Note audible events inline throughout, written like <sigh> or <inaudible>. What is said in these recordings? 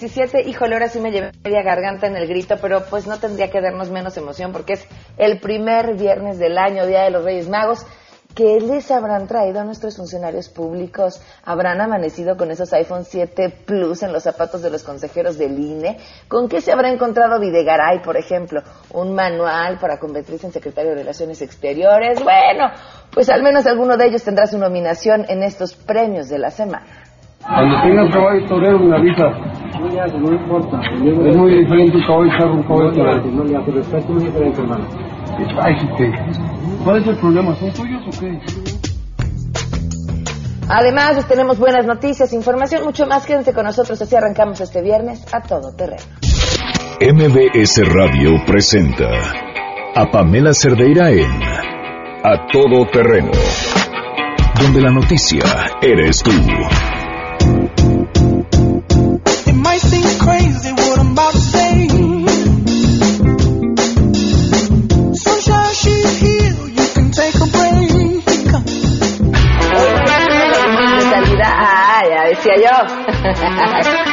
17, híjole, ahora sí me llevé media garganta en el grito, pero pues no tendría que darnos menos emoción porque es el primer viernes del año, Día de los Reyes Magos. ¿Qué les habrán traído a nuestros funcionarios públicos? ¿Habrán amanecido con esos iPhone 7 Plus en los zapatos de los consejeros del INE? ¿Con qué se habrá encontrado Videgaray, por ejemplo? ¿Un manual para convertirse en secretario de Relaciones Exteriores? Bueno, pues al menos alguno de ellos tendrá su nominación en estos premios de la semana. Cuando tengas caballo torero me avisa. No, importa. Es muy diferente un caballo charro un caballo torero. No, ya, pero está muy diferente, hermano. Ay, ¿qué? ¿Cuál es el problema? ¿Son tuyos o qué? Además, les tenemos buenas noticias, información, mucho más. Quédense con nosotros, así arrancamos este viernes a todo terreno. MBS Radio presenta a Pamela Cerdeira en A Todo Terreno, donde la noticia eres tú. Decía yo. <laughs>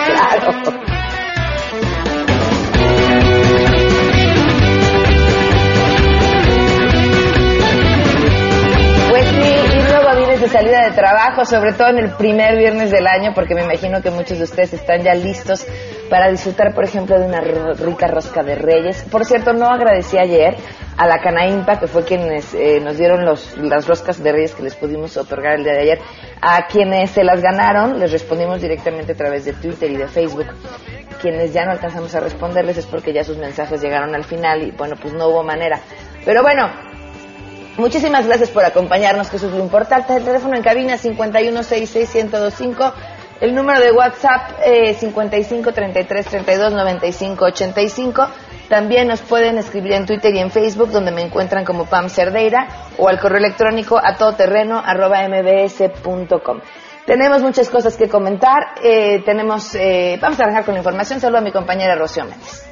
claro. Pues y luego vienes de salida de trabajo, sobre todo en el primer viernes del año, porque me imagino que muchos de ustedes están ya listos para disfrutar, por ejemplo, de una rica rosca de reyes. Por cierto, no agradecí ayer a la Canaimpa, que fue quienes eh, nos dieron los, las roscas de reyes que les pudimos otorgar el día de ayer. A quienes se las ganaron, les respondimos directamente a través de Twitter y de Facebook. Quienes ya no alcanzamos a responderles es porque ya sus mensajes llegaron al final y bueno, pues no hubo manera. Pero bueno, muchísimas gracias por acompañarnos, que eso es lo importante. El teléfono en cabina 5166125 el número de WhatsApp eh, 55 33 32 95 85. También nos pueden escribir en Twitter y en Facebook, donde me encuentran como Pam Cerdeira, o al correo electrónico a todoterreno arroba. Tenemos muchas cosas que comentar. Eh, tenemos, eh, vamos a arrancar con la información. Saludo a mi compañera Rocío Méndez.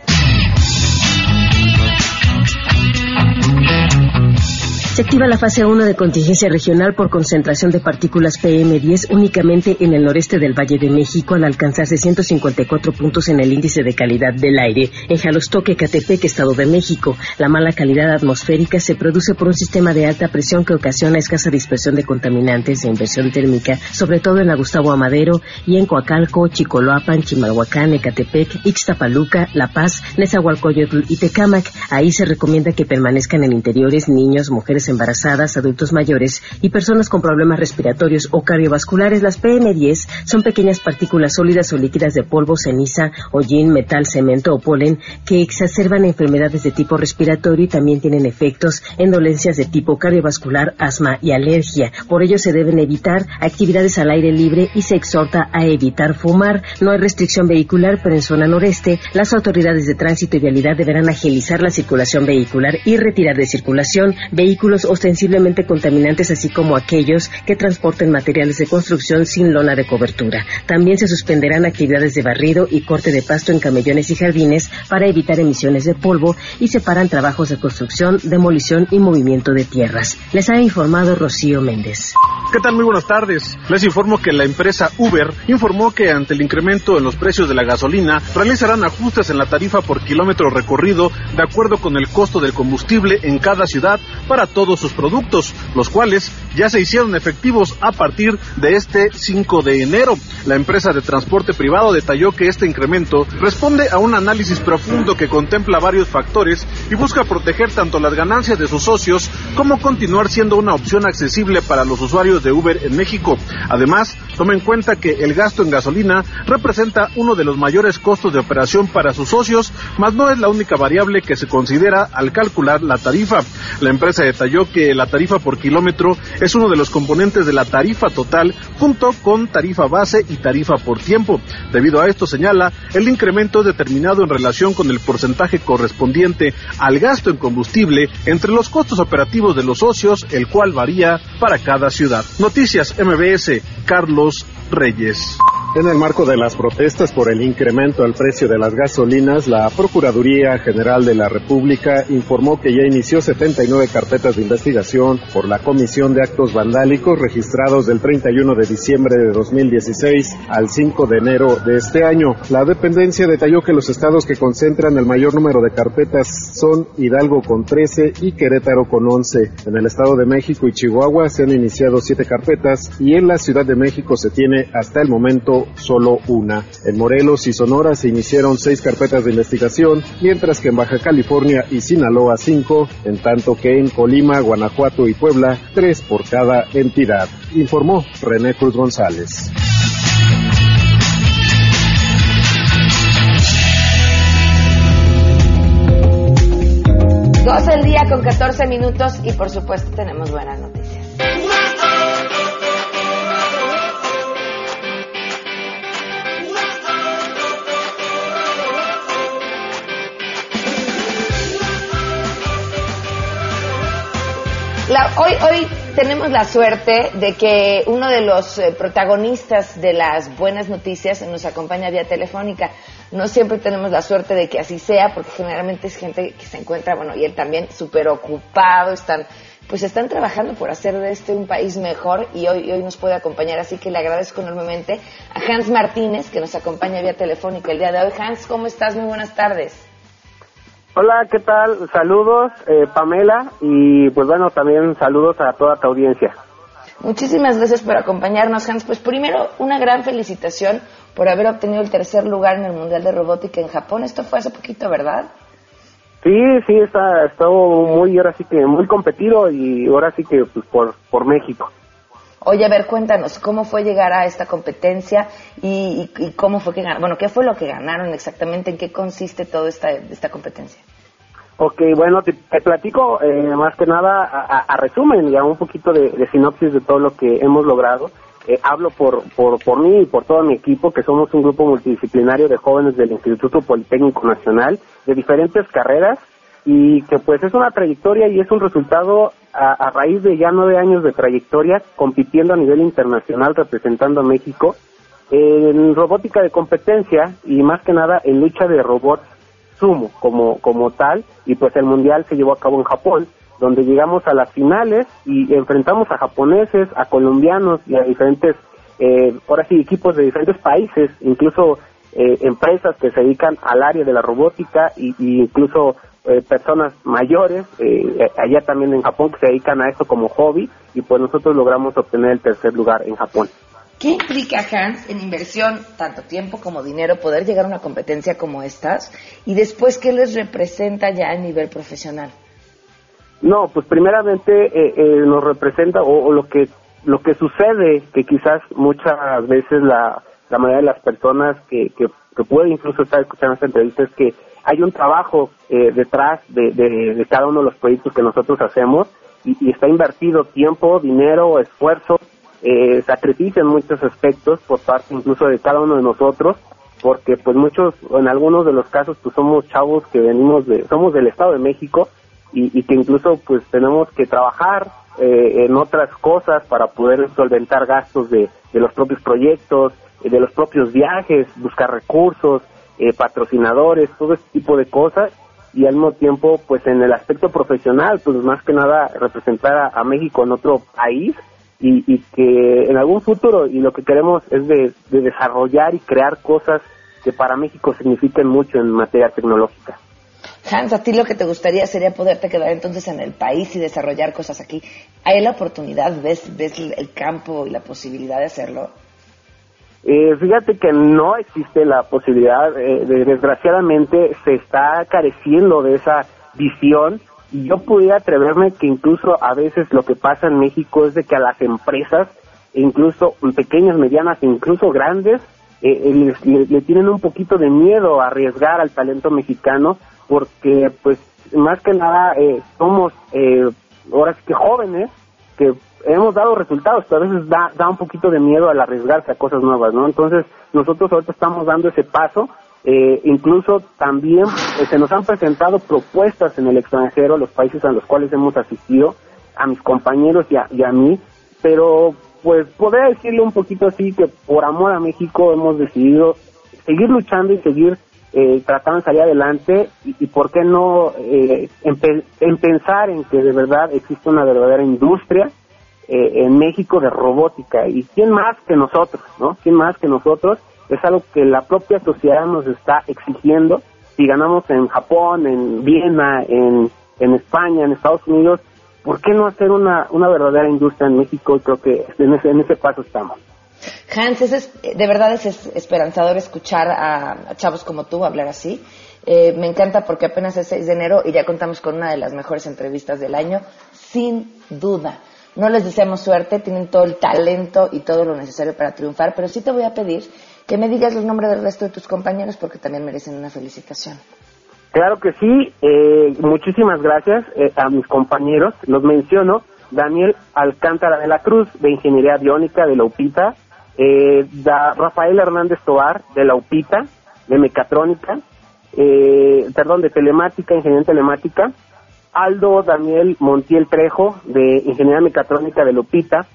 Se activa la fase 1 de contingencia regional por concentración de partículas PM10 únicamente en el noreste del Valle de México al alcanzarse 154 puntos en el índice de calidad del aire. En Jalostoque, Catepec, Estado de México, la mala calidad atmosférica se produce por un sistema de alta presión que ocasiona escasa dispersión de contaminantes e inversión térmica, sobre todo en la Gustavo Amadero y en Coacalco, Chicoloapan, Chimalhuacán, Ecatepec, Ixtapaluca, La Paz, Nezahualcóyotl y Tecámac. Ahí se recomienda que permanezcan en interiores niños, mujeres embarazadas, adultos mayores y personas con problemas respiratorios o cardiovasculares, las PM10 son pequeñas partículas sólidas o líquidas de polvo, ceniza, hollín, metal, cemento o polen que exacerban enfermedades de tipo respiratorio y también tienen efectos en dolencias de tipo cardiovascular, asma y alergia. Por ello se deben evitar actividades al aire libre y se exhorta a evitar fumar. No hay restricción vehicular, pero en zona noreste las autoridades de tránsito y vialidad deberán agilizar la circulación vehicular y retirar de circulación vehículos ostensiblemente contaminantes, así como aquellos que transporten materiales de construcción sin lona de cobertura. También se suspenderán actividades de barrido y corte de pasto en camellones y jardines para evitar emisiones de polvo y separan trabajos de construcción, demolición y movimiento de tierras. Les ha informado Rocío Méndez. ¿Qué tal? Muy buenas tardes. Les informo que la empresa Uber informó que ante el incremento en los precios de la gasolina realizarán ajustes en la tarifa por kilómetro recorrido de acuerdo con el costo del combustible en cada ciudad para todos todos sus productos, los cuales ya se hicieron efectivos a partir de este 5 de enero. La empresa de transporte privado detalló que este incremento responde a un análisis profundo que contempla varios factores y busca proteger tanto las ganancias de sus socios como continuar siendo una opción accesible para los usuarios de Uber en México. Además, toma en cuenta que el gasto en gasolina representa uno de los mayores costos de operación para sus socios, mas no es la única variable que se considera al calcular la tarifa. La empresa detalló que la tarifa por kilómetro es uno de los componentes de la tarifa total junto con tarifa base y tarifa por tiempo. Debido a esto, señala, el incremento es determinado en relación con el porcentaje correspondiente al gasto en combustible entre los costos operativos de los socios, el cual varía para cada ciudad. Noticias MBS, Carlos Reyes. En el marco de las protestas por el incremento al precio de las gasolinas, la Procuraduría General de la República informó que ya inició 79 carpetas de investigación por la comisión de actos vandálicos registrados del 31 de diciembre de 2016 al 5 de enero de este año. La dependencia detalló que los estados que concentran el mayor número de carpetas son Hidalgo con 13 y Querétaro con 11. En el Estado de México y Chihuahua se han iniciado siete carpetas y en la Ciudad de México se tiene hasta el momento solo una. En Morelos y Sonora se iniciaron seis carpetas de investigación, mientras que en Baja California y Sinaloa cinco, en tanto que en Colima, Guanajuato y Puebla tres por cada entidad, informó René Cruz González. Dos el día con 14 minutos y por supuesto tenemos buenas noticias. Hoy, hoy tenemos la suerte de que uno de los eh, protagonistas de las buenas noticias nos acompaña vía telefónica. No siempre tenemos la suerte de que así sea, porque generalmente es gente que se encuentra, bueno, y él también súper ocupado, están, pues están trabajando por hacer de este un país mejor y hoy, hoy nos puede acompañar. Así que le agradezco enormemente a Hans Martínez, que nos acompaña vía telefónica el día de hoy. Hans, ¿cómo estás? Muy buenas tardes. Hola, ¿qué tal? Saludos, eh, Pamela, y pues bueno, también saludos a toda tu audiencia. Muchísimas gracias por acompañarnos, Hans. Pues primero, una gran felicitación por haber obtenido el tercer lugar en el Mundial de Robótica en Japón. Esto fue hace poquito, ¿verdad? Sí, sí, está, estado muy, ahora sí que muy competido y ahora sí que pues por, por México. Oye, a ver, cuéntanos, ¿cómo fue llegar a esta competencia y, cómo fue que ganaron? Bueno, ¿qué fue lo que ganaron exactamente? ¿En qué consiste toda esta, esta competencia? Ok, bueno, te, platico eh, más que nada a, resumen y a un poquito de, sinopsis de todo lo que hemos logrado. Eh, hablo por, por, por mí y por todo mi equipo, que somos un grupo multidisciplinario de jóvenes del Instituto Politécnico Nacional de diferentes carreras y que pues es una trayectoria y es un resultado a, raíz de ya nueve años de trayectoria compitiendo a nivel internacional representando a México en robótica de competencia y más que nada en lucha de robots sumo como, como tal. Y pues el mundial se llevó a cabo en Japón donde llegamos a las finales y enfrentamos a japoneses, a colombianos y a diferentes, eh, ahora sí, equipos de diferentes países, incluso eh, empresas que se dedican al área de la robótica y, y incluso eh, personas mayores, eh, allá también en Japón, que se dedican a esto como hobby, y pues nosotros logramos obtener el tercer lugar en Japón. ¿Qué implica, Hans, en inversión, tanto tiempo como dinero, poder llegar a una competencia como estas? Y después, ¿qué les representa ya a nivel profesional? No, pues primeramente eh, eh nos representa, o, lo que lo que sucede, que quizás muchas veces la, la mayoría de las personas que, que, que puede incluso estar escuchando esta entrevista es que hay un trabajo eh, detrás de, de, cada uno de los proyectos que nosotros hacemos y, está invertido tiempo, dinero, esfuerzo, eh, sacrificio en muchos aspectos por parte incluso de cada uno de nosotros porque pues muchos, en algunos de los casos pues somos chavos que venimos de, somos del Estado de México y, y que incluso pues tenemos que trabajar eh, en otras cosas para poder solventar gastos de, de los propios proyectos, de los propios viajes, buscar recursos, eh, patrocinadores, todo este tipo de cosas y al mismo tiempo pues en el aspecto profesional pues más que nada representar a, México en otro país y, que en algún futuro y lo que queremos es de, desarrollar y crear cosas que para México signifiquen mucho en materia tecnológica. Hans, a ti lo que te gustaría sería poderte quedar entonces en el país y desarrollar cosas aquí. ¿Hay la oportunidad, ves, ves el campo y la posibilidad de hacerlo? Eh, fíjate que no existe la posibilidad, eh, de, desgraciadamente se está careciendo de esa visión y yo pudiera atreverme que incluso a veces lo que pasa en México es de que a las empresas, incluso pequeñas, medianas, incluso grandes, eh, le, tienen un poquito de miedo a arriesgar al talento mexicano porque pues más que nada somos ahora sí que jóvenes que hemos dado resultados, pero a veces da, da un poquito de miedo al arriesgarse a cosas nuevas, ¿no? Entonces, nosotros ahorita estamos dando ese paso. Eh, incluso también eh, se nos han presentado propuestas en el extranjero, los países a los cuales hemos asistido, a mis compañeros y a, y a mí, pero pues podría decirle un poquito así que por amor a México hemos decidido seguir luchando y seguir eh, tratando de salir adelante y, por qué no eh, en, pensar en que de verdad existe una verdadera industria eh, en México de robótica y quién más que nosotros, ¿no? ¿Quién más que nosotros? Es algo que la propia sociedad nos está exigiendo. Si ganamos en Japón, en Viena, en, en España, en Estados Unidos, ¿por qué no hacer una, una verdadera industria en México? Y creo que en ese, en ese paso estamos. Hans, de verdad es esperanzador escuchar a, chavos como tú hablar así. Eh, me encanta porque apenas es 6 de enero y ya contamos con una de las mejores entrevistas del año, sin duda. No les deseamos suerte, tienen todo el talento y todo lo necesario para triunfar, pero sí te voy a pedir que me digas los nombres del resto de tus compañeros porque también merecen una felicitación. Claro que sí, eh, muchísimas gracias eh, a mis compañeros. Los menciono, Daniel Alcántara de la Cruz, de Ingeniería Biónica de la UPITA, eh, Rafael Hernández Tobar, de la UPITA, de Mecatrónica, eh, perdón, de Telemática, Ingeniería Telemática, Aldo Daniel Montiel Trejo, de Ingeniería Mecatrónica de la UPITA,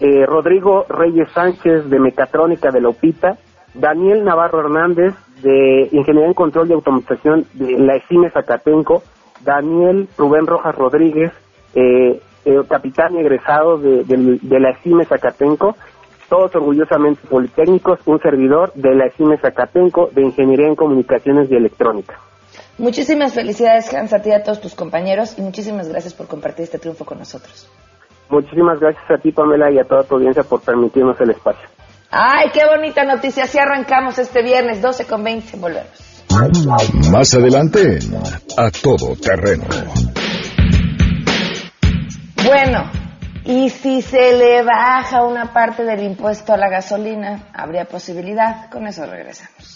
eh, Rodrigo Reyes Sánchez, de Mecatrónica de la UPITA, Daniel Navarro Hernández, de Ingeniería en Control y Automatización de la ECIME Zacatenco, Daniel Rubén Rojas Rodríguez, eh, capitán egresado de, de, la ECIME Zacatenco, todos orgullosamente politécnicos, un servidor de la ECIME Zacatenco de Ingeniería en Comunicaciones y Electrónica. Muchísimas felicidades, Hans, a ti y a todos tus compañeros y muchísimas gracias por compartir este triunfo con nosotros. Muchísimas gracias a ti, Pamela, y a toda tu audiencia por permitirnos el espacio. Ay, qué bonita noticia. Así arrancamos este viernes, 12 con 20. Volvemos. Más adelante, a todo terreno. Bueno, y si se le baja una parte del impuesto a la gasolina, habría posibilidad. Con eso regresamos.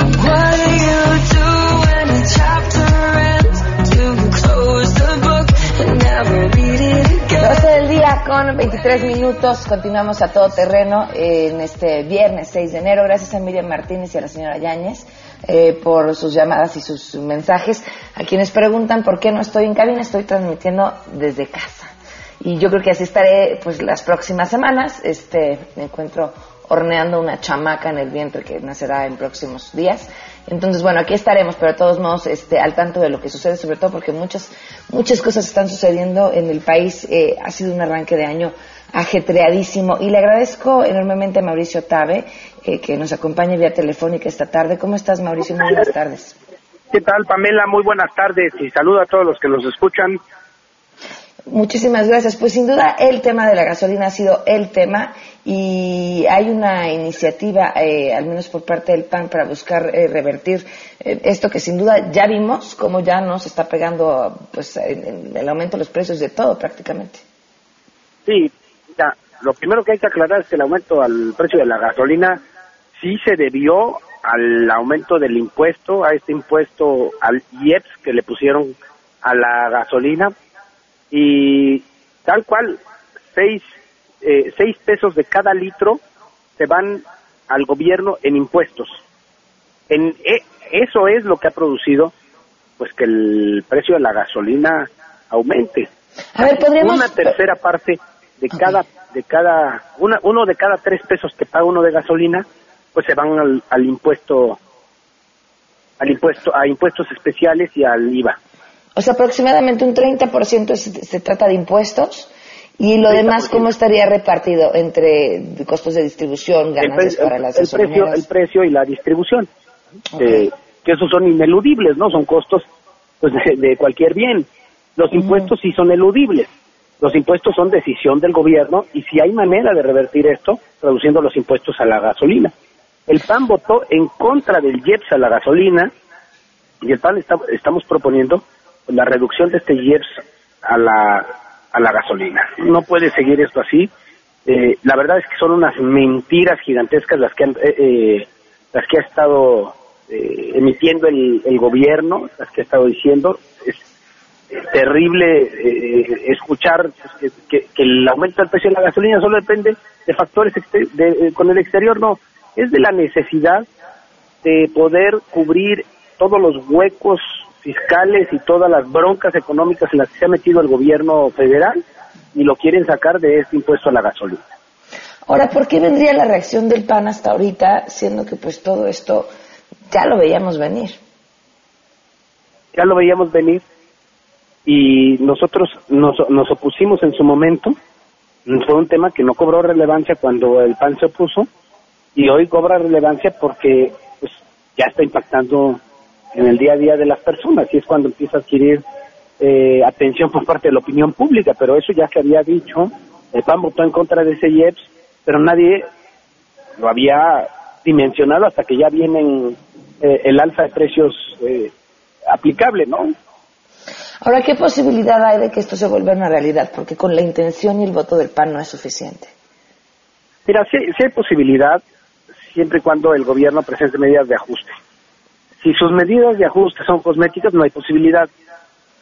con 23 minutos. Continuamos a todo terreno en este viernes 6 de enero. Gracias a Miriam Martínez y a la señora Yáñez eh, por sus llamadas y sus mensajes. A quienes preguntan por qué no estoy en cabina, estoy transmitiendo desde casa. Y yo creo que así estaré pues las próximas semanas. Este, me encuentro horneando una chamaca en el vientre que nacerá en próximos días. Entonces, bueno, aquí estaremos, pero de todos modos este, al tanto de lo que sucede, sobre todo porque muchas, muchas cosas están sucediendo en el país. Eh, ha sido un arranque de año ajetreadísimo y le agradezco enormemente a Mauricio Tabe eh, que nos acompañe vía telefónica esta tarde. ¿Cómo estás, Mauricio? Muy buenas tardes. ¿Qué tal, Pamela? Muy buenas tardes y saludo a todos los que nos escuchan. Muchísimas gracias. Pues sin duda el tema de la gasolina ha sido el tema y hay una iniciativa, eh, al menos por parte del PAN, para buscar eh, revertir esto que sin duda ya vimos, como ya nos está pegando pues, el aumento de los precios de todo prácticamente. Sí, ya, lo primero que hay que aclarar es que el aumento al precio de la gasolina sí se debió al aumento del impuesto, a este impuesto al IEPS que le pusieron a la gasolina y tal cual seis, eh, seis pesos de cada litro se van al gobierno en impuestos. En, e, eso es lo que ha producido pues que el precio de la gasolina aumente. A ver, podríamos... Una tercera parte de cada de cada una, uno de cada tres pesos que paga uno de gasolina pues se van al, al impuesto al impuesto a impuestos especiales y al IVA. O sea, aproximadamente un 30% se, se trata de impuestos y lo demás cómo estaría repartido entre costos de distribución, ganancias para las el precio, el precio y la distribución. Eh, que esos son ineludibles, ¿no? Son costos pues de, cualquier bien. Los impuestos sí son eludibles. Los impuestos son decisión del gobierno y si hay manera de revertir esto, reduciendo los impuestos a la gasolina. El PAN votó en contra del IEPS a la gasolina y el PAN está, estamos proponiendo la reducción de este IEPS a la, a la gasolina. No puede seguir esto así. Eh, la verdad es que son unas mentiras gigantescas las que han eh, eh, las que ha estado eh, emitiendo el, el, gobierno, las que ha estado diciendo. Es terrible eh, escuchar que, el aumento del precio de la gasolina solo depende de factores de, con el exterior, no, es de la necesidad de poder cubrir todos los huecos fiscales y todas las broncas económicas en las que se ha metido el gobierno federal y lo quieren sacar de este impuesto a la gasolina. Ahora, ¿por qué vendría la reacción del PAN hasta ahorita, siendo que pues todo esto ya lo veíamos venir? Ya lo veíamos venir y nosotros nos, nos opusimos en su momento. Fue un tema que no cobró relevancia cuando el PAN se opuso y hoy cobra relevancia porque pues, ya está impactando en el día a día de las personas y es cuando empieza a adquirir eh, atención por parte de la opinión pública, pero eso ya se había dicho, el PAN votó en contra de ese IEPS, pero nadie lo había dimensionado hasta que ya viene eh, el alza de precios eh, aplicable, ¿no? Ahora, ¿qué posibilidad hay de que esto se vuelva una realidad? Porque con la intención y el voto del PAN no es suficiente. Mira, sí, sí hay posibilidad, siempre y cuando el gobierno presente medidas de ajuste. Si sus medidas de ajuste son cosméticas, no hay posibilidad.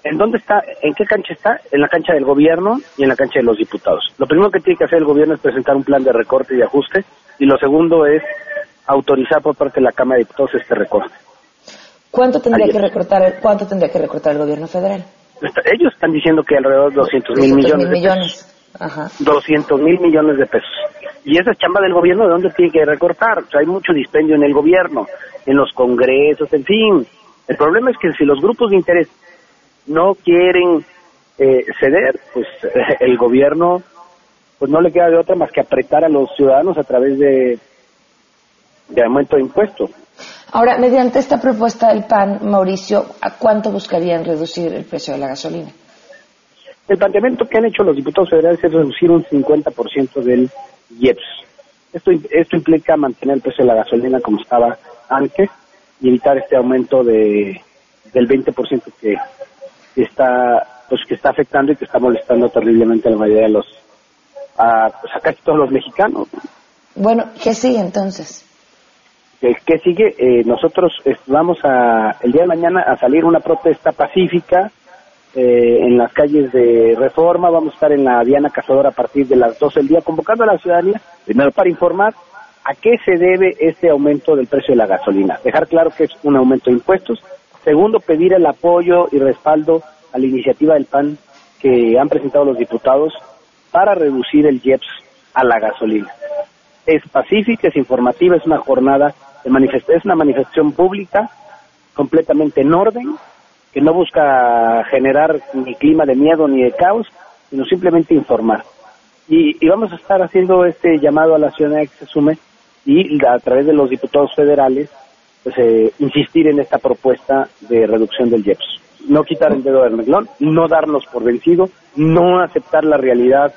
¿En dónde está? ¿En qué cancha está? En la cancha del gobierno y en la cancha de los diputados. Lo primero que tiene que hacer el gobierno es presentar un plan de recorte y de ajuste y lo segundo es autorizar por parte de la Cámara de Diputados este recorte. ¿Cuánto tendría que recortar el, cuánto tendría que recortar el gobierno federal? Ellos están diciendo que alrededor de 200 mil millones. Mil millones. Ajá. 200 mil millones de pesos. Y esa chamba del gobierno, ¿de dónde tiene que recortar? O sea, hay mucho dispendio en el gobierno, en los congresos, en fin. El problema es que si los grupos de interés no quieren eh, ceder, pues <laughs> el gobierno pues no le queda de otra más que apretar a los ciudadanos a través de, de aumento de impuestos. Ahora, mediante esta propuesta del PAN, Mauricio, ¿a cuánto buscarían reducir el precio de la gasolina? El planteamiento que han hecho los diputados federales es reducir un 50% del IEPS. Esto, esto implica mantener el precio de la gasolina como estaba antes y evitar este aumento de, del 20% que, está pues que está afectando y que está molestando terriblemente a la mayoría de los a, pues a casi todos los mexicanos. Bueno, ¿qué sigue entonces? ¿Qué sigue? Eh, nosotros vamos a, el día de mañana a salir una protesta pacífica eh, en las calles de Reforma, vamos a estar en la Diana Cazadora a partir de las 12 del día, convocando a la ciudadanía, primero. para informar a qué se debe este aumento del precio de la gasolina, dejar claro que es un aumento de impuestos, segundo, pedir el apoyo y respaldo a la iniciativa del PAN que han presentado los diputados para reducir el IEPS a la gasolina. Es pacífica, es informativa, es una jornada es una manifestación pública completamente en orden, que no busca generar ni clima de miedo ni de caos, sino simplemente informar. Y, vamos a estar haciendo este llamado a la ciudadanía que se sume y a través de los diputados federales, pues eh, insistir en esta propuesta de reducción del IEPS. No quitar el dedo del renglón, no darnos por vencido, no aceptar la realidad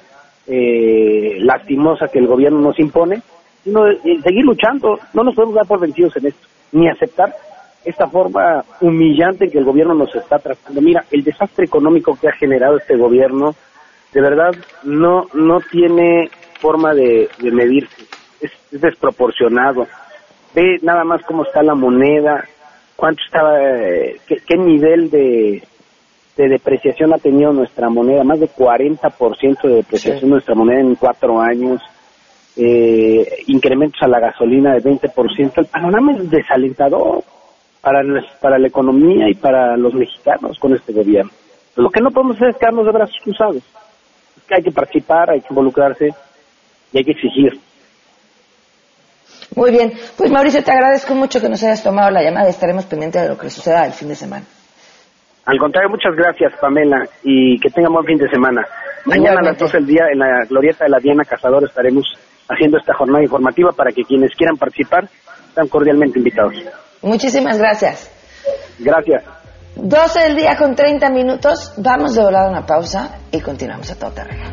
eh, lastimosa que el gobierno nos impone sino seguir luchando. No nos podemos dar por vencidos en esto, ni aceptar esta forma humillante que el gobierno nos está tratando. Mira, el desastre económico que ha generado este gobierno, de verdad, no, no tiene forma de, medirse. Es, desproporcionado. Ve nada más cómo está la moneda, cuánto estaba, eh, qué, nivel de, de depreciación ha tenido nuestra moneda, más de 40% de depreciación de nuestra moneda en cuatro años eh, incrementos a la gasolina de 20%, el panorama es desalentador para, para la economía y para los mexicanos con este gobierno. Lo que no podemos hacer es quedarnos de brazos cruzados. que hay que participar, hay que involucrarse y hay que exigir. Muy bien, pues Mauricio, te agradezco mucho que nos hayas tomado la llamada. Estaremos pendientes de lo que suceda el fin de semana. Al contrario, muchas gracias, Pamela, y que tengan buen fin de semana. Mañana a las 12 del día en la glorieta de la Diana Cazador estaremos haciendo esta jornada informativa para que quienes quieran participar están cordialmente invitados. Muchísimas gracias. Gracias. 12 del día con 30 minutos. Vamos de volada a una pausa y continuamos a todo terreno.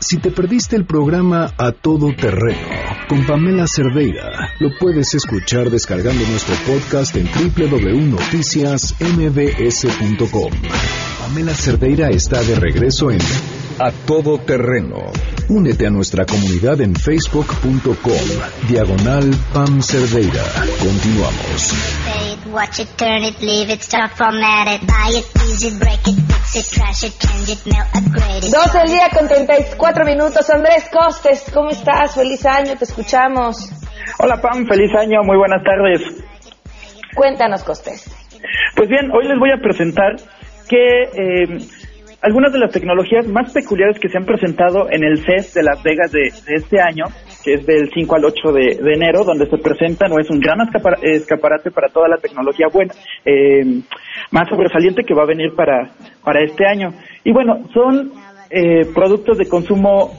Si te perdiste el programa A Todo Terreno con Pamela Cerdeira, lo puedes escuchar descargando nuestro podcast en www.noticiasmbs.com. Pamela Cerdeira está de regreso en A Todo Terreno Únete a nuestra comunidad en facebook.com, diagonal Pam Cerdeira. Continuamos. 12 el día con 34 minutos. Andrés Costes, ¿cómo estás? Feliz año, te escuchamos. Hola Pam, feliz año, muy buenas tardes. Cuéntanos, Costes. Pues bien, hoy les voy a presentar que eh, algunas de las tecnologías más peculiares que se han presentado en el CES de Las Vegas de, este año, que es del 5 al 8 de, enero, donde se presentan o es un gran escaparate para toda la tecnología buena, eh, más sobresaliente que va a venir para, para este año. Y bueno, son eh, productos de consumo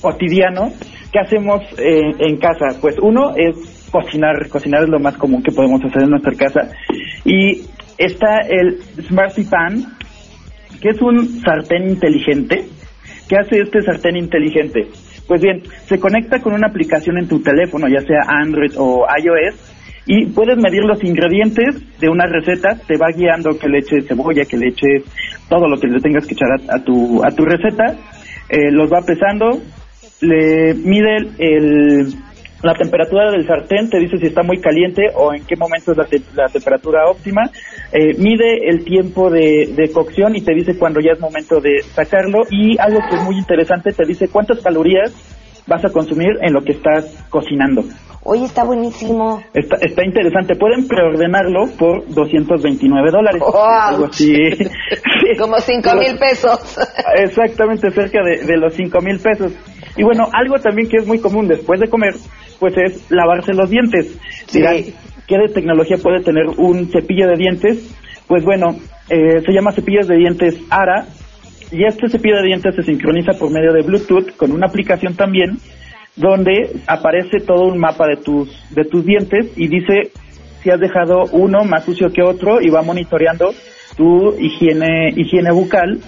cotidiano que hacemos eh, en casa. Pues uno es cocinar, cocinar es lo más común que podemos hacer en nuestra casa. Y está el Smarty Pan, ¿Qué es un sartén inteligente? ¿Qué hace este sartén inteligente? Pues bien, se conecta con una aplicación en tu teléfono, ya sea Android o iOS, y puedes medir los ingredientes de una receta, te va guiando que le eches cebolla, que le eches todo lo que le tengas que echar a, tu, a tu receta, eh, los va pesando, le mide el, la temperatura del sartén te dice si está muy caliente o en qué momento es la, temperatura óptima. Eh, mide el tiempo de, cocción y te dice cuando ya es momento de sacarlo. Y algo que es muy interesante, te dice cuántas calorías vas a consumir en lo que estás cocinando. Oye, está buenísimo. Está, está interesante. Pueden preordenarlo por 229 dólares. Algo así. <laughs> <laughs> Como 5 mil pesos. <laughs> Exactamente, cerca de, de los 5 mil pesos. Y bueno, algo también que es muy común después de comer pues es lavarse los dientes. ¿qué de tecnología puede tener un cepillo de dientes? Pues bueno, eh, se llama cepillos de dientes ARA y este cepillo de dientes se sincroniza por medio de Bluetooth con una aplicación también donde aparece todo un mapa de tus de tus dientes y dice si has dejado uno más sucio que otro y va monitoreando tu higiene higiene bucal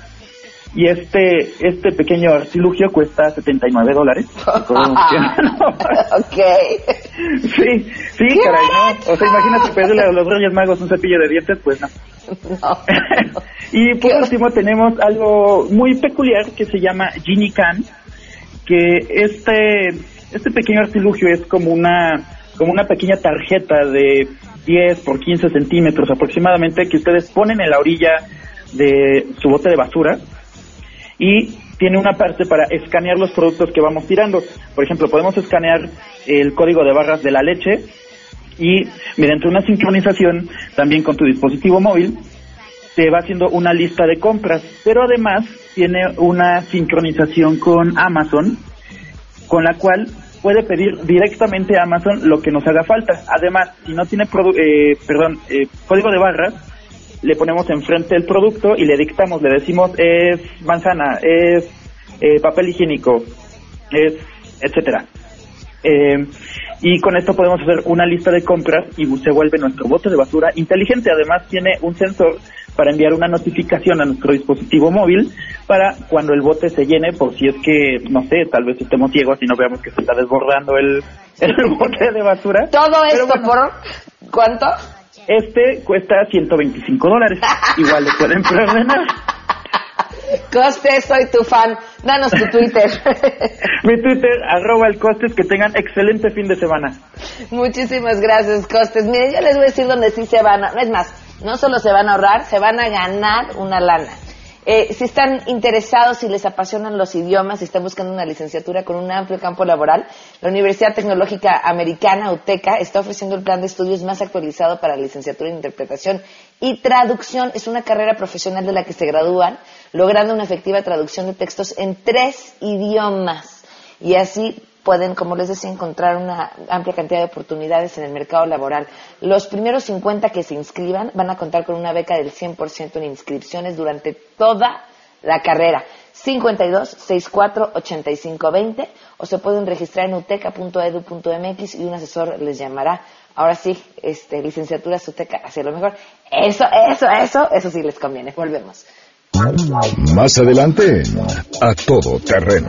y este este pequeño artilugio cuesta 79 dólares. <laughs> <laughs> ok. Sí, sí, caray, ¿no? O sea, imagínate pedirle a los Reyes Magos un cepillo de dientes, pues no. <laughs> y por último tenemos algo muy peculiar que se llama Genie Can, que este este pequeño artilugio es como una como una pequeña tarjeta de 10 por 15 centímetros aproximadamente que ustedes ponen en la orilla de su bote de basura y tiene una parte para escanear los productos que vamos tirando. Por ejemplo, podemos escanear el código de barras de la leche y mediante una sincronización también con tu dispositivo móvil te va haciendo una lista de compras, pero además tiene una sincronización con Amazon con la cual puede pedir directamente a Amazon lo que nos haga falta. Además, si no tiene eh, perdón, eh, código de barras, le ponemos enfrente el producto y le dictamos, le decimos es manzana, es eh, papel higiénico, es etcétera. Eh, y con esto podemos hacer una lista de compras y se vuelve nuestro bote de basura inteligente. Además tiene un sensor para enviar una notificación a nuestro dispositivo móvil para cuando el bote se llene, por si es que, no sé, tal vez estemos ciegos y no veamos que se está desbordando el, <laughs> el bote de basura. Todo esto por cuánto? Este cuesta 125 dólares. <laughs> Igual le pueden preordenar. Costes, soy tu fan. Danos tu Twitter. <laughs> Mi Twitter, arroba el Costes, que tengan excelente fin de semana. Muchísimas gracias, Costes. Miren, yo les voy a decir dónde sí se van a... Es más, no solo se van a ahorrar, se van a ganar una lana. Eh, si están interesados, si les apasionan los idiomas, si están buscando una licenciatura con un amplio campo laboral, la Universidad Tecnológica Americana, UTECA, está ofreciendo el plan de estudios más actualizado para la licenciatura en interpretación y traducción. Es una carrera profesional de la que se gradúan, logrando una efectiva traducción de textos en tres idiomas. Y así pueden, como les decía, encontrar una amplia cantidad de oportunidades en el mercado laboral. Los primeros 50 que se inscriban van a contar con una beca del 100% en inscripciones durante toda la carrera. 52 64 85 20 o se pueden registrar en uteca.edu.mx y un asesor les llamará. Ahora sí, este, licenciatura Uteca hacia lo mejor. Eso, eso, eso, eso sí les conviene. Volvemos. Más adelante, a todo terreno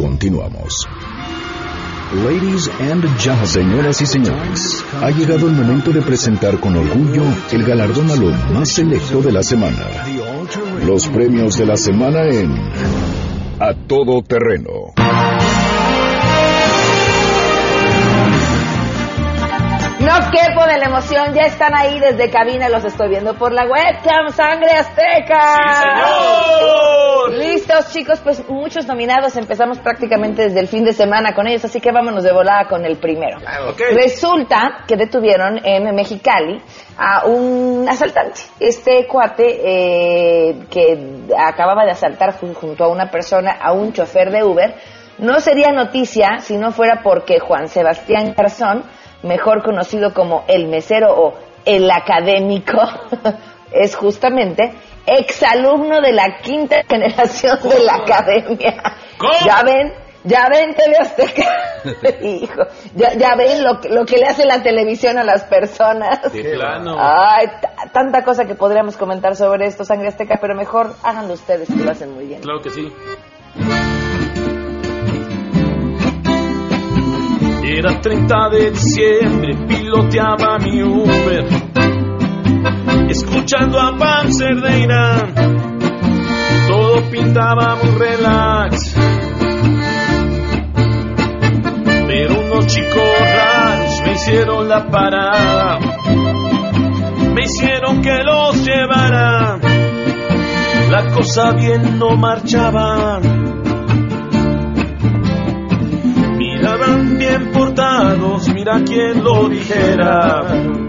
Continuamos. Ladies and gentlemen, señoras y señores, ha llegado el momento de presentar con orgullo el galardón a lo más selecto de la semana. Los premios de la semana en A Todo Terreno. No quepo de la emoción, ya están ahí desde cabina, los estoy viendo por la webcam, Sangre Azteca. ¡Sí, señor! Chicos, pues muchos nominados, empezamos prácticamente desde el fin de semana con ellos, así que vámonos de volada con el primero. Resulta que detuvieron en Mexicali a un asaltante. Este cuate eh, que acababa de asaltar jun- junto a una persona, a un chofer de Uber, no sería noticia si no fuera porque Juan Sebastián Garzón, mejor conocido como el mesero o el académico, <laughs> es justamente exalumno de la quinta <laughs> generación de la academia. Ya ven, ya ven TV Azteca. <laughs> Hijo, ya, ya ven lo, que- lo que le hace la televisión a las personas. De plano. Ay, tanta cosa que podríamos comentar sobre esto, Sangre Azteca, pero mejor háganlo ustedes, que lo hacen muy bien. Claro que sí. Era 30 de diciembre, piloteaba mi Uber, escuchando a Pam Cerdeira, todo pintaba muy relax. Pero unos chicos raros me hicieron la parada, me hicieron que los llevara, la cosa bien no marchaba. Miraban bien portados, mira quién lo dijera.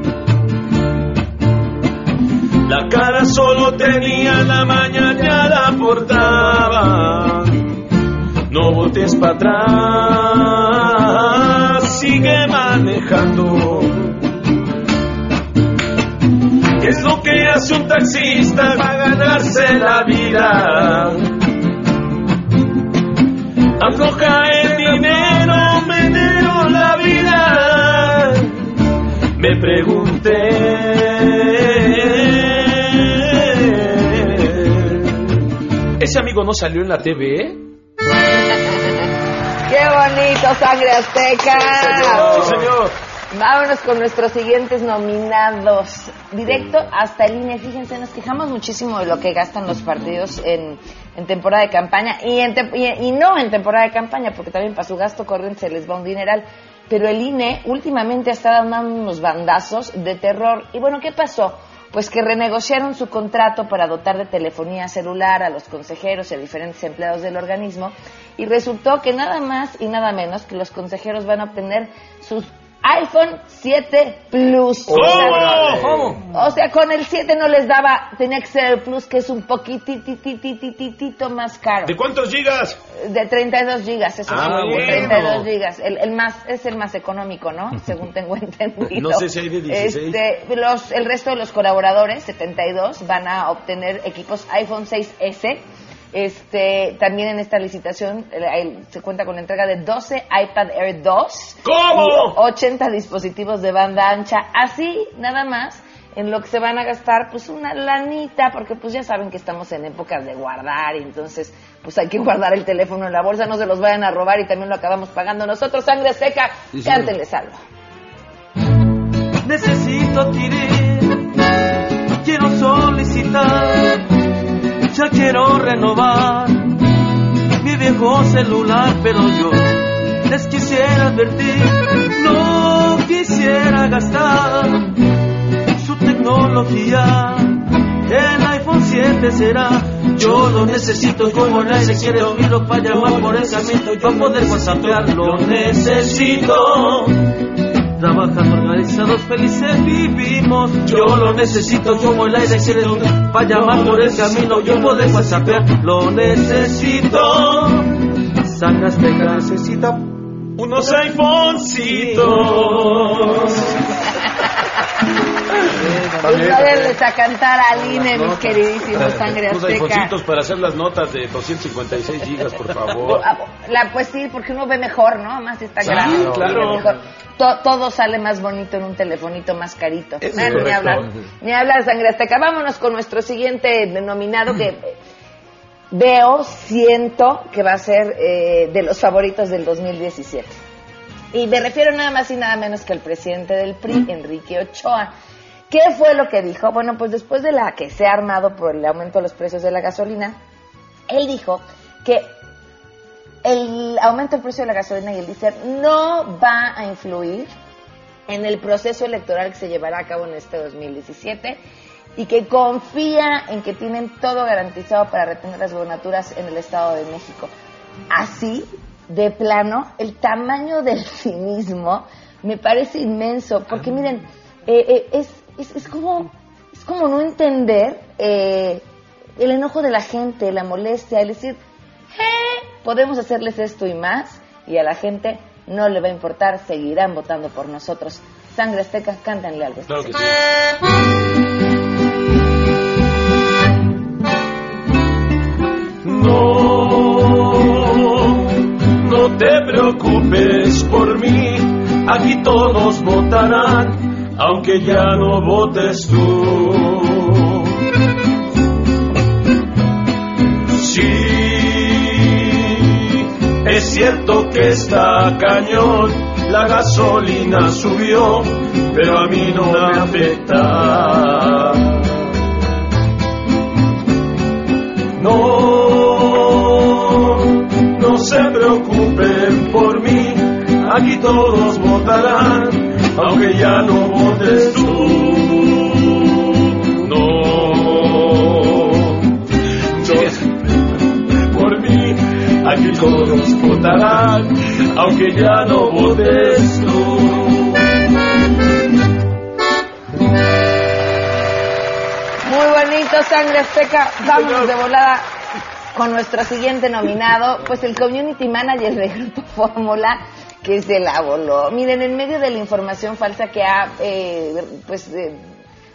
La cara solo tenía la mañana la portaba. No voltees para atrás, sigue manejando. ¿Qué es lo que hace un taxista para ganarse la vida? Afloja el dinero, me dieron la vida. Me pregunté. ¿Ese amigo no salió en la TV? ¡Qué bonito, Sangre Azteca! Sí, señor. Vámonos con nuestros siguientes nominados. Directo hasta el INE. Fíjense, nos quejamos muchísimo de lo que gastan los partidos en, en temporada de campaña y, en tem- y, y no en temporada de campaña, porque también para su gasto corriente se les va un dineral. Pero el INE últimamente ha estado dando unos bandazos de terror. Y bueno, ¿qué pasó? Pues que renegociaron su contrato para dotar de telefonía celular a los consejeros y a diferentes empleados del organismo y resultó que nada más y nada menos que los consejeros van a obtener sus iPhone 7 Plus. ¿Cómo? O. O sea, con el 7 no les daba, tenía que ser el Plus, que es un poquitititititito más caro. ¿De cuántos gigas? De 32 gigas, eso Ah, sí, de bueno. 32 gigas. El, el más, es el más económico, ¿no? <laughs> Según tengo entendido. No sé si hay de 16. Este, los, el resto de los colaboradores, 72, van a obtener equipos iPhone 6S. Este, también en esta licitación eh, se cuenta con la entrega de 12 iPad Air 2 ¿Cómo? y 80 dispositivos de banda ancha. Así, nada más, en lo que se van a gastar, pues una lanita, porque pues ya saben que estamos en épocas de guardar, y entonces pues hay que guardar el teléfono en la bolsa, no se los vayan a robar y también lo acabamos pagando nosotros. Sangre seca, Sí, cántenles algo. necesito adquirir, quiero solicitar, ya quiero renovar mi viejo celular, pero yo les quisiera advertir, no quisiera gastar su tecnología. El iPhone 7 será, yo lo necesito como el aire quiere oírlo para llamar por el camino, para poder whatsappear, lo necesito. Trabajando organizados, felices vivimos. Yo lo necesito como el aire quiere para llamar por el camino. Yo poder whatsappear, lo necesito. Sacas de necesita Unos iPhonecitos. Y poderles a cantar al INE, mis queridísimos sangre azteca. para hacer las notas de 256 gigas, por favor. <laughs> Ah, La, pues sí, porque uno ve mejor, ¿no? Más está grande. claro. ve mejor. To- todo sale más bonito en un telefonito más carito. Ah, ni hablar, ni hablar, sangre azteca. Vámonos con nuestro siguiente denominado que veo, siento que va a ser eh, de los favoritos del 2017. Y me refiero nada más y nada menos que al presidente del PRI, Enrique Ochoa. ¿Qué fue lo que dijo? Bueno, pues después de la que se ha armado por el aumento de los precios de la gasolina, él dijo que el aumento del precio de la gasolina y el diésel no va a influir en el proceso electoral que se llevará a cabo en este 2017 y que confía en que tienen todo garantizado para retener las gobernaturas en el Estado de México. Así, de plano, el tamaño del <laughs> cinismo me parece inmenso, porque miren, eh, eh, es, es, es como, es como no entender eh, el enojo de la gente, la molestia, el decir, "Eh, podemos hacerles esto y más, y a la gente no le va a importar, seguirán votando por nosotros. Sangre Azteca, cántanle algo. Claro que sí. Te preocupes por mí, aquí todos votarán, aunque ya no votes tú. Sí, es cierto que está cañón, la gasolina subió, pero a mí no me afecta. Todos votarán, aunque ya no votes tú. No, no por mí, aquí todos votarán, aunque ya no votes tú. Muy bonito, Sangre Azteca. Vámonos de volada con nuestro siguiente nominado, pues el Community Manager de Grupo Fórmula, que se la voló. Miren, en medio de la información falsa que ha, eh, pues, eh,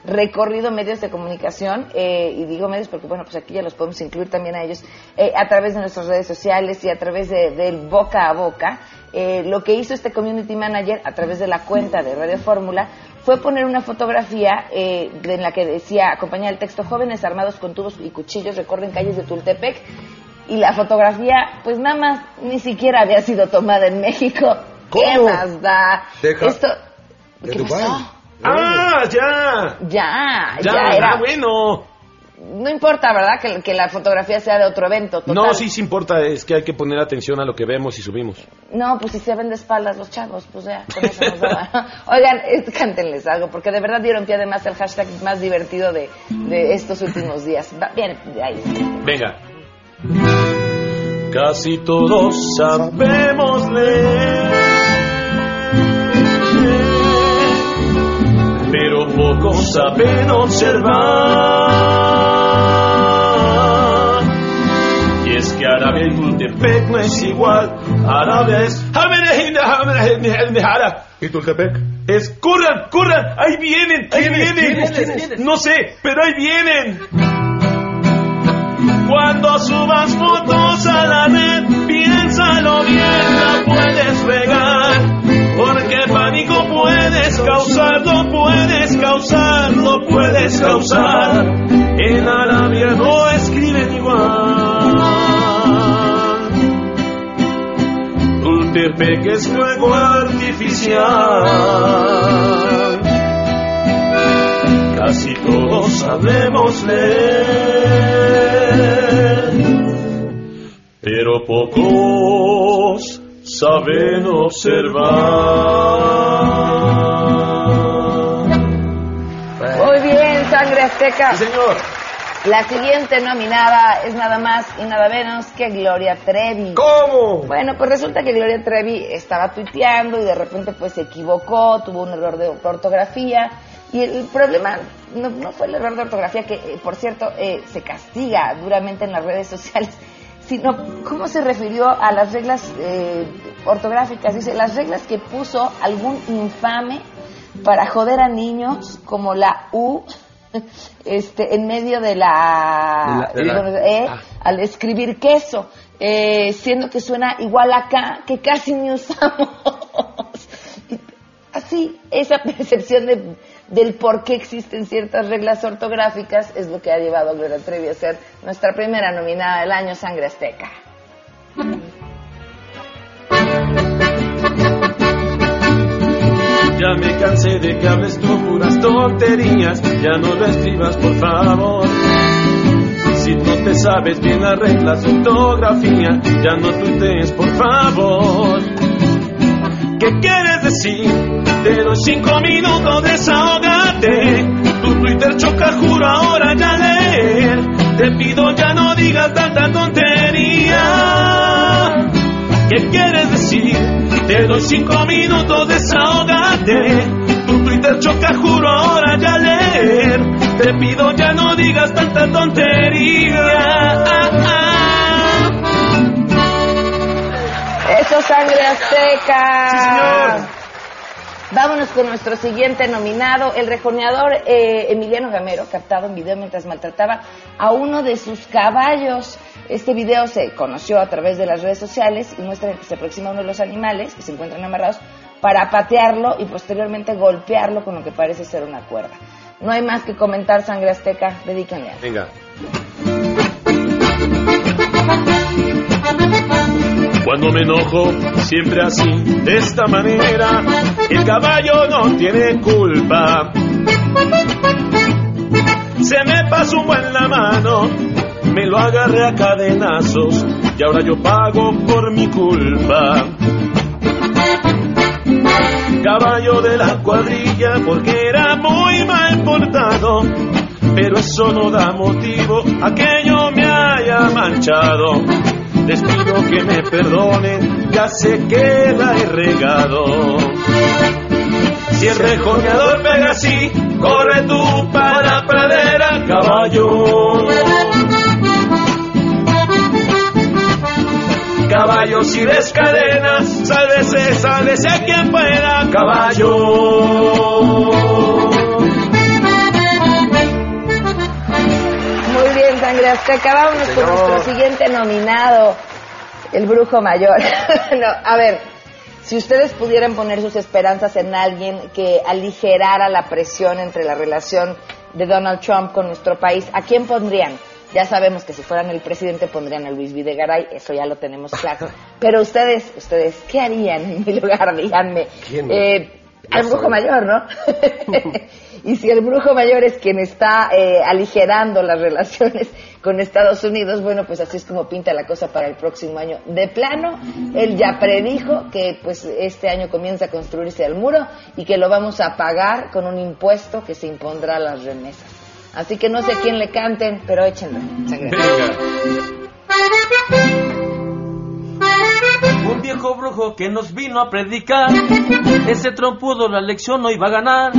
recorrido medios de comunicación, eh, y digo medios porque, bueno, pues aquí ya los podemos incluir también a ellos, eh, a través de nuestras redes sociales y a través de- del boca a boca, eh, lo que hizo este Community Manager a través de la cuenta de Radio Fórmula fue poner una fotografía eh, en la que decía, acompañada del texto, jóvenes armados con tubos y cuchillos recorren calles de Tultepec, y la fotografía, pues nada más, ni siquiera había sido tomada en México. ¿Qué ¿Cómo? más da? Deja- Esto, de ¿qué Dubái. pasó? ¡Ah, ya! Ya, ya, Ya, era. ah, bueno. No importa, ¿verdad? Que, que la fotografía sea de otro evento. Total. No, sí, sí importa, es que hay que poner atención a lo que vemos y subimos. No, pues si se ven de espaldas los chavos, pues ya, con eso nos daba. <laughs> Oigan, cántenles algo, porque de verdad dieron pie además el hashtag más divertido de, de estos últimos días. Va, bien, de ahí. Venga. Casi todos sabemos leer, pero pocos saben observar. Y es que árabe y Tultepec no es igual. Árabe es... ¿Y Tultepec? Es, corran, corran, ahí vienen, ahí vienen. No sé, pero ahí vienen. Cuando subas fotos a la red, piénsalo bien, la puedes regar. Porque pánico puedes causar, lo puedes causar, lo puedes causar. En Arabia no escriben igual. Tultepec es fuego artificial. Casi todos sabemos leer, pero pocos saben observar. Muy bien, Sangre Azteca. Sí, señor. La siguiente nominada es nada más y nada menos que Gloria Trevi. ¿Cómo? Bueno, pues resulta que Gloria Trevi estaba tuiteando y de repente pues se equivocó, tuvo un error de ortografía y el problema no, no fue el error de ortografía que, eh, por cierto, eh, se castiga duramente en las redes <laughs> sociales, sino cómo se refirió a las reglas eh, ortográficas. Dice, las reglas que puso algún infame para joder a niños como la U <laughs> este en medio de la, De la- de la- ah. al escribir queso, eh, siendo que suena igual acá, que casi ni usamos. <laughs> Así, esa <laughs> percepción de- del por qué existen ciertas reglas ortográficas es lo que ha llevado a Gloria Trevi a ser nuestra primera nominada del año Sangre Azteca. Ya me cansé de que hables tú puras tonterías, ya no lo escribas por favor. Si no te sabes bien las reglas de ortografía, ya no tuitees por favor. Cinco minutos, desahógate. Tu Twitter choca, juro ahora ya leer. Te pido ya no digas tanta tontería. ¿Qué quieres decir? Te doy cinco minutos, desahógate. Tu Twitter choca, juro ahora ya leer. Te pido ya no digas tanta tontería. Eso, Sangre Azteca. Sí, señor. Vámonos con nuestro siguiente nominado, el rejoneador eh, Emiliano Gamero, captado en video mientras maltrataba a uno de sus caballos. Este video se conoció a través de las redes sociales y muestra que se aproxima a uno de los animales que se encuentran amarrados para patearlo y posteriormente golpearlo con lo que parece ser una cuerda. No hay más que comentar, Sangre Azteca, dedíquenle a. Venga. Cuando me enojo, siempre así, de esta manera, el caballo no tiene culpa. Se me pasó un buen la mano, me lo agarré a cadenazos y ahora yo pago por mi culpa. Caballo de la cuadrilla porque era muy mal portado, pero eso no da motivo a que yo me haya manchado. Les pido que me perdonen, ya sé que la he regado. Si el rejoneador pega así, corre tú para pradera, caballo. Caballo, si ves cadenas, sálvese, sálvese quien pueda, caballo. Sangre Azteca. Vámonos con nuestro siguiente nominado, el Brujo Mayor. <laughs> no, a ver, si ustedes pudieran poner sus esperanzas en alguien que aligerara la presión entre la relación de Donald Trump con nuestro país, ¿a quién pondrían? Ya sabemos que si fueran el presidente pondrían a Luis Videgaray, eso ya lo tenemos claro. <laughs> Pero ustedes, ustedes, ¿qué harían en mi lugar? <laughs> Díganme. ¿Quién? Eh, al brujo mayor, ¿no? Y si el brujo mayor es quien está eh, aligerando las relaciones <laughs> con Estados Unidos, bueno, pues así es como pinta la cosa para el próximo año. De plano, él ya predijo que pues este año comienza a construirse el muro y que lo vamos a pagar con un impuesto que se impondrá a las remesas. Así que no sé a quién le canten, pero échenlo. Un viejo brujo que nos vino a predicar. Ese trompudo la lección no iba a ganar.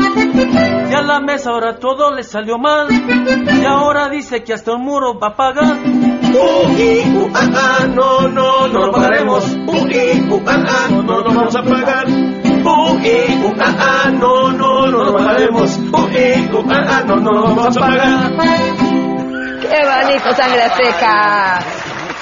A la mesa ahora todo le salió mal. Y ahora dice que hasta un muro va a pagar. Uy, uh, ah, ah, no, no, no lo pagaremos. Uy, uh, ah, ah, no, lo vamos a pagar. Uy, uh, ah, ah, no, no, no lo pagaremos. Uy, uh, ah, ah, no, no lo vamos a pagar. ¡Qué bonito, sangre azteca!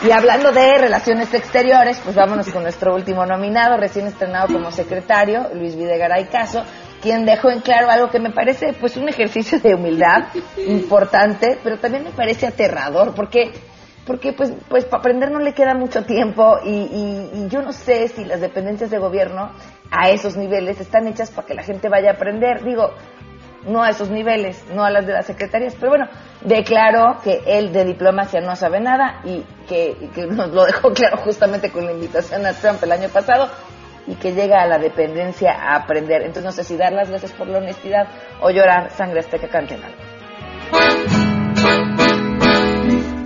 Y hablando de relaciones exteriores, pues vámonos con nuestro último nominado, recién estrenado como secretario, Luis Videgaray Caso, quien dejó en claro algo que me parece pues un ejercicio de humildad <laughs> importante, pero también me parece aterrador, porque porque pues pues para aprender no le queda mucho tiempo y, y- y yo no sé si las dependencias de gobierno a esos niveles están hechas para que la gente vaya a aprender. Digo, no a esos niveles, no a las de las secretarías, pero bueno, declaró que él de diplomacia no sabe nada y que, y que nos lo dejó claro justamente con la invitación a Trump el año pasado y que llega a la dependencia a aprender. Entonces no sé si dar las gracias por la honestidad o llorar sangre azteca canten algo.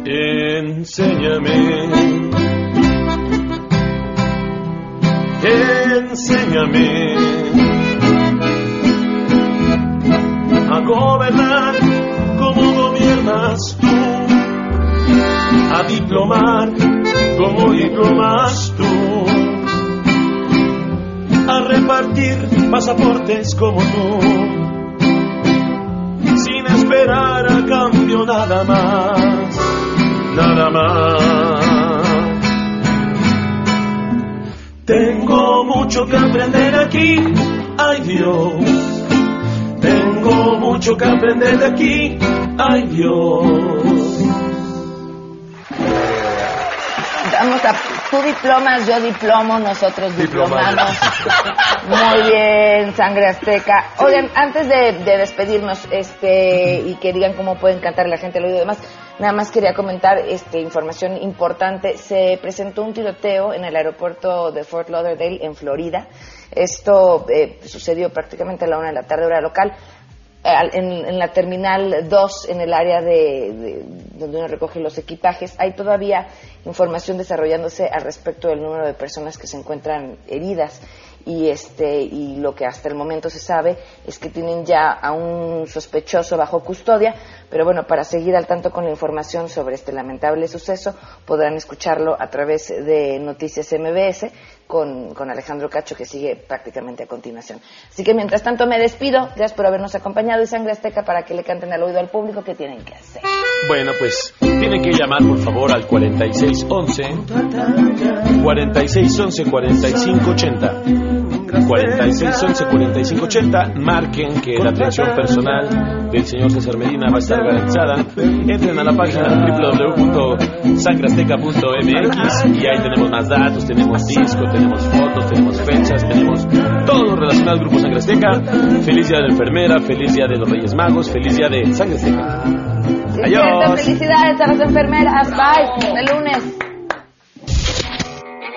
Enséñame. Enséñame diplomas, yo diplomo, nosotros diplomamos. Muy bien, sangre azteca. Oigan, antes de, de despedirnos, este, y que digan cómo pueden cantar la gente al oído y demás, nada más quería comentar, este, información importante. Se presentó un tiroteo en el aeropuerto de Fort Lauderdale, en Florida. Esto eh, sucedió prácticamente a la una de la tarde, hora local. En, en la terminal 2, en el área de, de- donde uno recoge los equipajes, hay todavía información desarrollándose al respecto del número de personas que se encuentran heridas. Y este y lo que hasta el momento se sabe es que tienen ya a un sospechoso bajo custodia, pero bueno, para seguir al tanto con la información sobre este lamentable suceso, podrán escucharlo a través de Noticias MBS con, con Alejandro Cacho, que sigue prácticamente a continuación. Así que mientras tanto me despido, gracias por habernos acompañado y Sangre Azteca para que le canten al oído al público que tienen que hacer. Bueno, pues tienen que llamar por favor al 4611 4611 4580 4611 4580 marquen que la atención personal del señor César Medina va a estar garantizada entren a la página www.sangreazteca.mx y ahí tenemos más datos tenemos disco, tenemos fotos, tenemos fechas tenemos todo relacionado al grupo Sangre Azteca feliz día de la enfermera, feliz día de los Reyes Magos feliz día de Sangre Azteca Sí, Adiós. cierto, Felicidades a las enfermeras. Bye. El lunes.